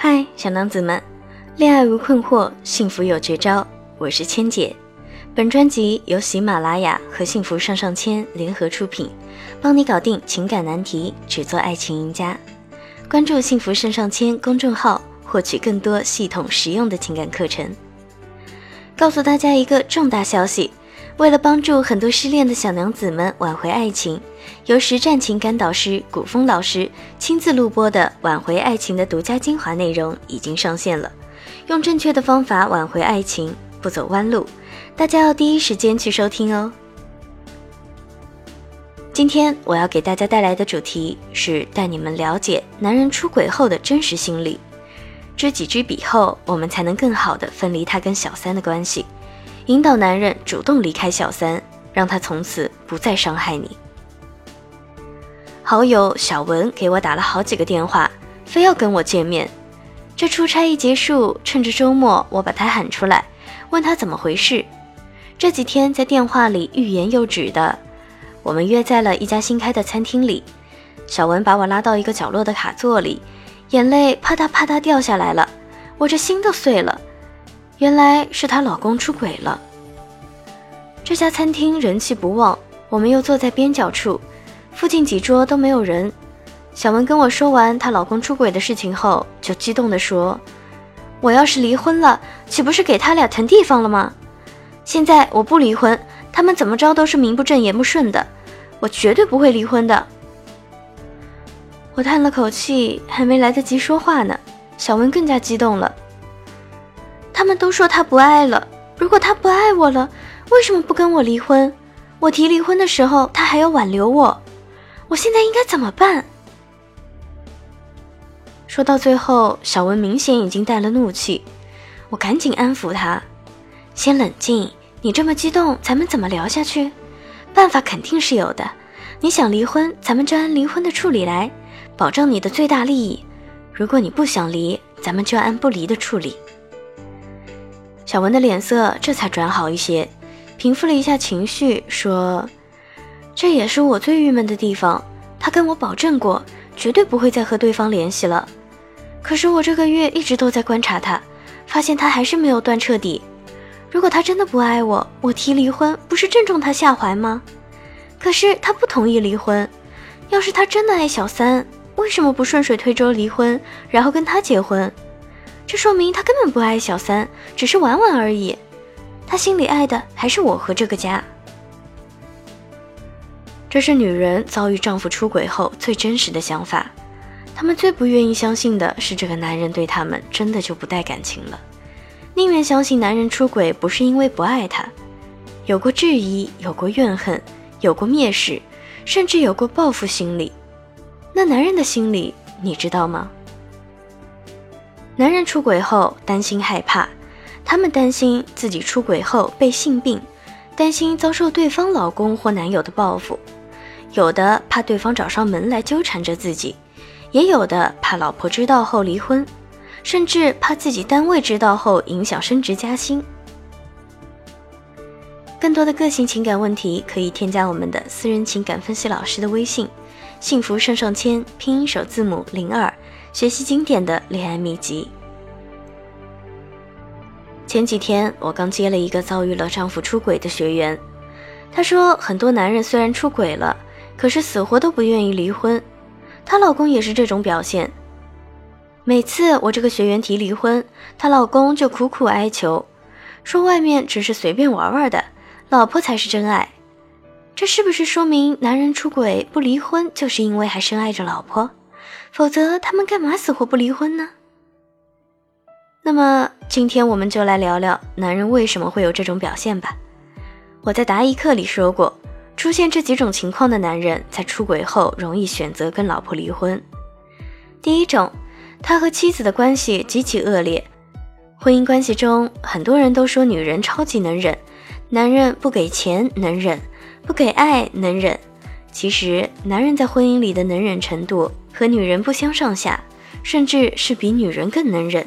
嗨，小娘子们，恋爱无困惑，幸福有绝招。我是千姐。本专辑由喜马拉雅和幸福上上签联合出品，帮你搞定情感难题，只做爱情赢家。关注幸福上上签公众号，获取更多系统实用的情感课程。告诉大家一个重大消息。为了帮助很多失恋的小娘子们挽回爱情，由实战情感导师古风老师亲自录播的挽回爱情的独家精华内容已经上线了。用正确的方法挽回爱情，不走弯路，大家要第一时间去收听哦。今天我要给大家带来的主题是带你们了解男人出轨后的真实心理，知己知彼后，我们才能更好的分离他跟小三的关系。引导男人主动离开小三，让他从此不再伤害你。好友小文给我打了好几个电话，非要跟我见面。这出差一结束，趁着周末，我把他喊出来，问他怎么回事。这几天在电话里欲言又止的，我们约在了一家新开的餐厅里。小文把我拉到一个角落的卡座里，眼泪啪嗒啪嗒掉下来了，我这心都碎了。原来是她老公出轨了。这家餐厅人气不旺，我们又坐在边角处，附近几桌都没有人。小文跟我说完她老公出轨的事情后，就激动地说：“我要是离婚了，岂不是给他俩腾地方了吗？现在我不离婚，他们怎么着都是名不正言不顺的，我绝对不会离婚的。”我叹了口气，还没来得及说话呢，小文更加激动了。他们都说他不爱了。如果他不爱我了，为什么不跟我离婚？我提离婚的时候，他还要挽留我。我现在应该怎么办？说到最后，小文明显已经带了怒气。我赶紧安抚他：“先冷静，你这么激动，咱们怎么聊下去？办法肯定是有的。你想离婚，咱们就按离婚的处理来，保证你的最大利益。如果你不想离，咱们就按不离的处理。”小文的脸色这才转好一些，平复了一下情绪，说：“这也是我最郁闷的地方。他跟我保证过，绝对不会再和对方联系了。可是我这个月一直都在观察他，发现他还是没有断彻底。如果他真的不爱我，我提离婚不是正中他下怀吗？可是他不同意离婚。要是他真的爱小三，为什么不顺水推舟离婚，然后跟他结婚？”这说明他根本不爱小三，只是玩玩而已。他心里爱的还是我和这个家。这是女人遭遇丈夫出轨后最真实的想法。她们最不愿意相信的是，这个男人对她们真的就不带感情了，宁愿相信男人出轨不是因为不爱她，有过质疑，有过怨恨，有过蔑视，甚至有过报复心理。那男人的心理，你知道吗？男人出轨后担心害怕，他们担心自己出轨后被性病，担心遭受对方老公或男友的报复，有的怕对方找上门来纠缠着自己，也有的怕老婆知道后离婚，甚至怕自己单位知道后影响升职加薪。更多的个性情感问题可以添加我们的私人情感分析老师的微信：幸福上上签拼音首字母零二。学习经典的恋爱秘籍。前几天我刚接了一个遭遇了丈夫出轨的学员，她说很多男人虽然出轨了，可是死活都不愿意离婚，她老公也是这种表现。每次我这个学员提离婚，她老公就苦苦哀求，说外面只是随便玩玩的，老婆才是真爱。这是不是说明男人出轨不离婚，就是因为还深爱着老婆？否则他们干嘛死活不离婚呢？那么今天我们就来聊聊男人为什么会有这种表现吧。我在答疑课里说过，出现这几种情况的男人在出轨后容易选择跟老婆离婚。第一种，他和妻子的关系极其恶劣，婚姻关系中很多人都说女人超级能忍，男人不给钱能忍，不给爱能忍。其实，男人在婚姻里的能忍程度和女人不相上下，甚至是比女人更能忍。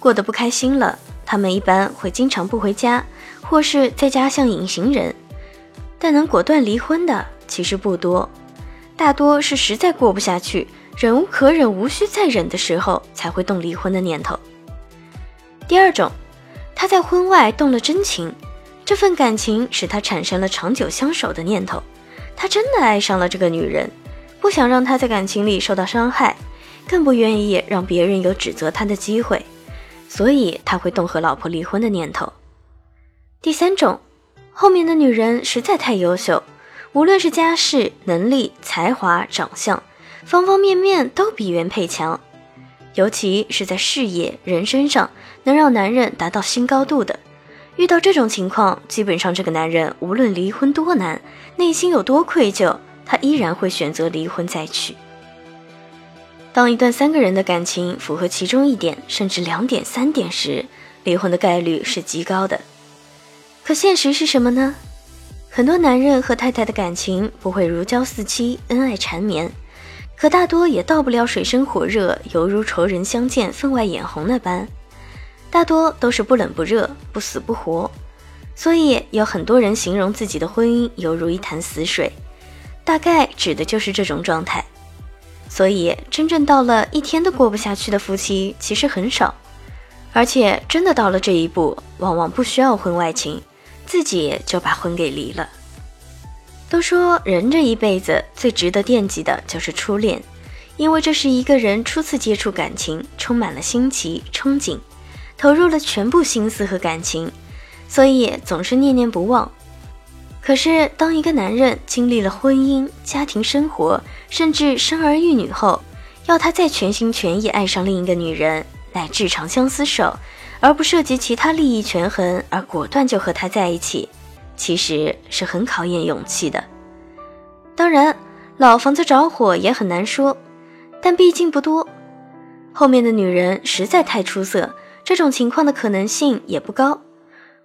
过得不开心了，他们一般会经常不回家，或是在家像隐形人。但能果断离婚的其实不多，大多是实在过不下去，忍无可忍、无需再忍的时候才会动离婚的念头。第二种，他在婚外动了真情，这份感情使他产生了长久相守的念头，他真的爱上了这个女人，不想让他在感情里受到伤害，更不愿意让别人有指责他的机会，所以他会动和老婆离婚的念头。第三种，后面的女人实在太优秀，无论是家世、能力、才华、长相，方方面面都比原配强。尤其是在事业、人生上能让男人达到新高度的，遇到这种情况，基本上这个男人无论离婚多难，内心有多愧疚，他依然会选择离婚再娶。当一段三个人的感情符合其中一点，甚至两点、三点时，离婚的概率是极高的。可现实是什么呢？很多男人和太太的感情不会如胶似漆、恩爱缠绵。可大多也到不了水深火热，犹如仇人相见分外眼红那般，大多都是不冷不热，不死不活。所以有很多人形容自己的婚姻犹如一潭死水，大概指的就是这种状态。所以真正到了一天都过不下去的夫妻其实很少，而且真的到了这一步，往往不需要婚外情，自己就把婚给离了。都说人这一辈子最值得惦记的就是初恋，因为这是一个人初次接触感情，充满了新奇憧憬，投入了全部心思和感情，所以总是念念不忘。可是当一个男人经历了婚姻、家庭生活，甚至生儿育女后，要他再全心全意爱上另一个女人，乃至长相厮守，而不涉及其他利益权衡，而果断就和他在一起。其实是很考验勇气的。当然，老房子着火也很难说，但毕竟不多。后面的女人实在太出色，这种情况的可能性也不高。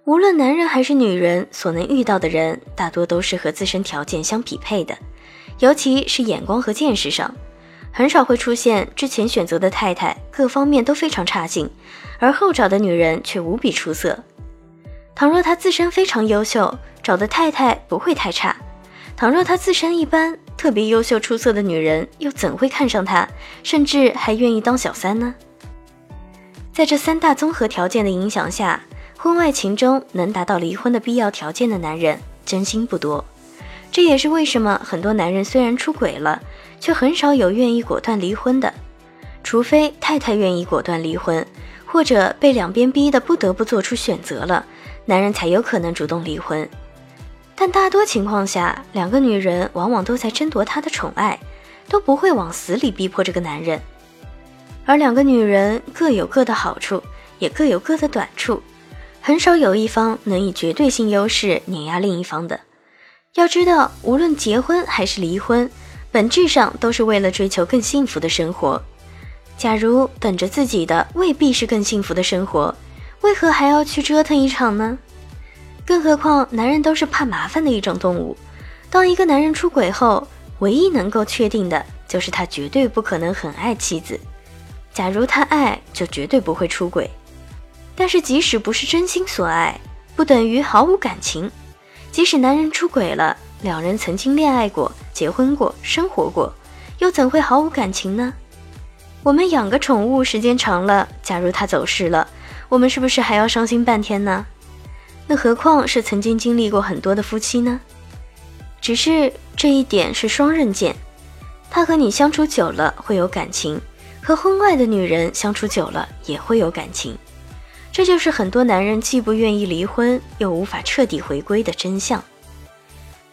无论男人还是女人，所能遇到的人大多都是和自身条件相匹配的，尤其是眼光和见识上，很少会出现之前选择的太太各方面都非常差劲，而后找的女人却无比出色。倘若他自身非常优秀，找的太太不会太差；倘若他自身一般，特别优秀出色的女人又怎会看上他，甚至还愿意当小三呢？在这三大综合条件的影响下，婚外情中能达到离婚的必要条件的男人真心不多。这也是为什么很多男人虽然出轨了，却很少有愿意果断离婚的，除非太太愿意果断离婚，或者被两边逼得不得不做出选择了。男人才有可能主动离婚，但大多情况下，两个女人往往都在争夺他的宠爱，都不会往死里逼迫这个男人。而两个女人各有各的好处，也各有各的短处，很少有一方能以绝对性优势碾压另一方的。要知道，无论结婚还是离婚，本质上都是为了追求更幸福的生活。假如等着自己的未必是更幸福的生活。为何还要去折腾一场呢？更何况，男人都是怕麻烦的一种动物。当一个男人出轨后，唯一能够确定的就是他绝对不可能很爱妻子。假如他爱，就绝对不会出轨。但是，即使不是真心所爱，不等于毫无感情。即使男人出轨了，两人曾经恋爱过、结婚过、生活过，又怎会毫无感情呢？我们养个宠物，时间长了，假如它走失了。我们是不是还要伤心半天呢？那何况是曾经经历过很多的夫妻呢？只是这一点是双刃剑，他和你相处久了会有感情，和婚外的女人相处久了也会有感情。这就是很多男人既不愿意离婚，又无法彻底回归的真相。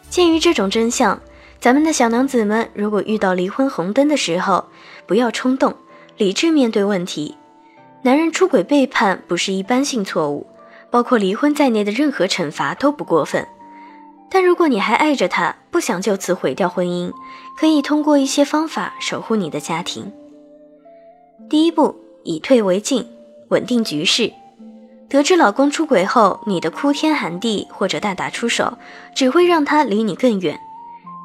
鉴于这种真相，咱们的小娘子们，如果遇到离婚红灯的时候，不要冲动，理智面对问题。男人出轨背叛不是一般性错误，包括离婚在内的任何惩罚都不过分。但如果你还爱着他，不想就此毁掉婚姻，可以通过一些方法守护你的家庭。第一步，以退为进，稳定局势。得知老公出轨后，你的哭天喊地或者大打出手，只会让他离你更远。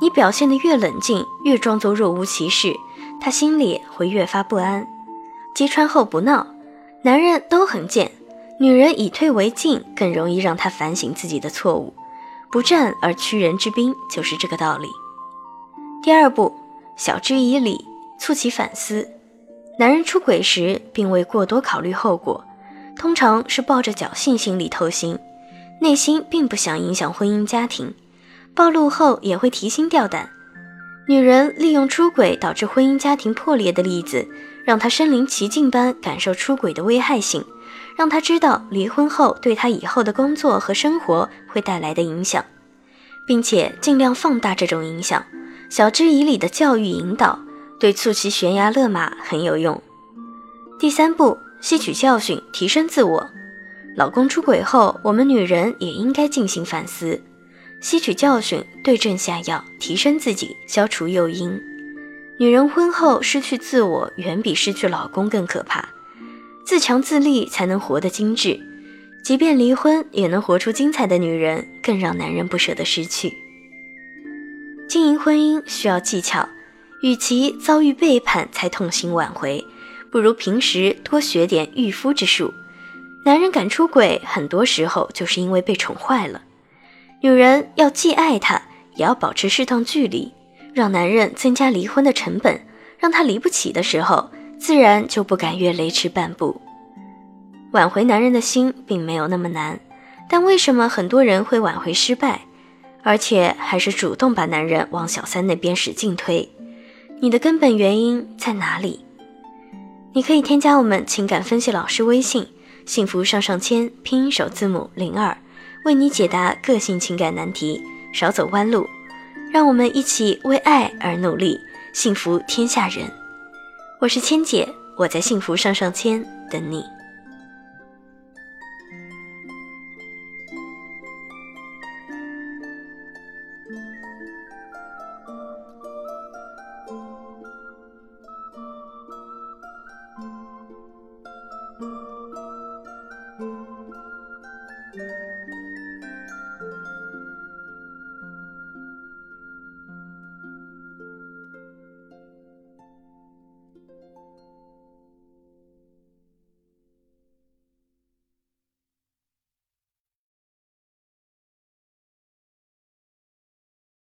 你表现得越冷静，越装作若无其事，他心里会越发不安。揭穿后不闹。男人都很贱，女人以退为进，更容易让他反省自己的错误。不战而屈人之兵，就是这个道理。第二步，晓之以理，促其反思。男人出轨时并未过多考虑后果，通常是抱着侥幸心理偷腥，内心并不想影响婚姻家庭，暴露后也会提心吊胆。女人利用出轨导致婚姻家庭破裂的例子，让他身临其境般感受出轨的危害性，让他知道离婚后对他以后的工作和生活会带来的影响，并且尽量放大这种影响，晓之以理的教育引导。对促其悬崖勒马很有用。第三步，吸取教训，提升自我。老公出轨后，我们女人也应该进行反思，吸取教训，对症下药，提升自己，消除诱因。女人婚后失去自我，远比失去老公更可怕。自强自立才能活得精致，即便离婚也能活出精彩的女人，更让男人不舍得失去。经营婚姻需要技巧。与其遭遇背叛才痛心挽回，不如平时多学点御夫之术。男人敢出轨，很多时候就是因为被宠坏了。女人要既爱他，也要保持适当距离，让男人增加离婚的成本，让他离不起的时候，自然就不敢越雷池半步。挽回男人的心并没有那么难，但为什么很多人会挽回失败，而且还是主动把男人往小三那边使劲推？你的根本原因在哪里？你可以添加我们情感分析老师微信“幸福上上签”拼音首字母零二，为你解答个性情感难题，少走弯路。让我们一起为爱而努力，幸福天下人。我是千姐，我在幸福上上签等你。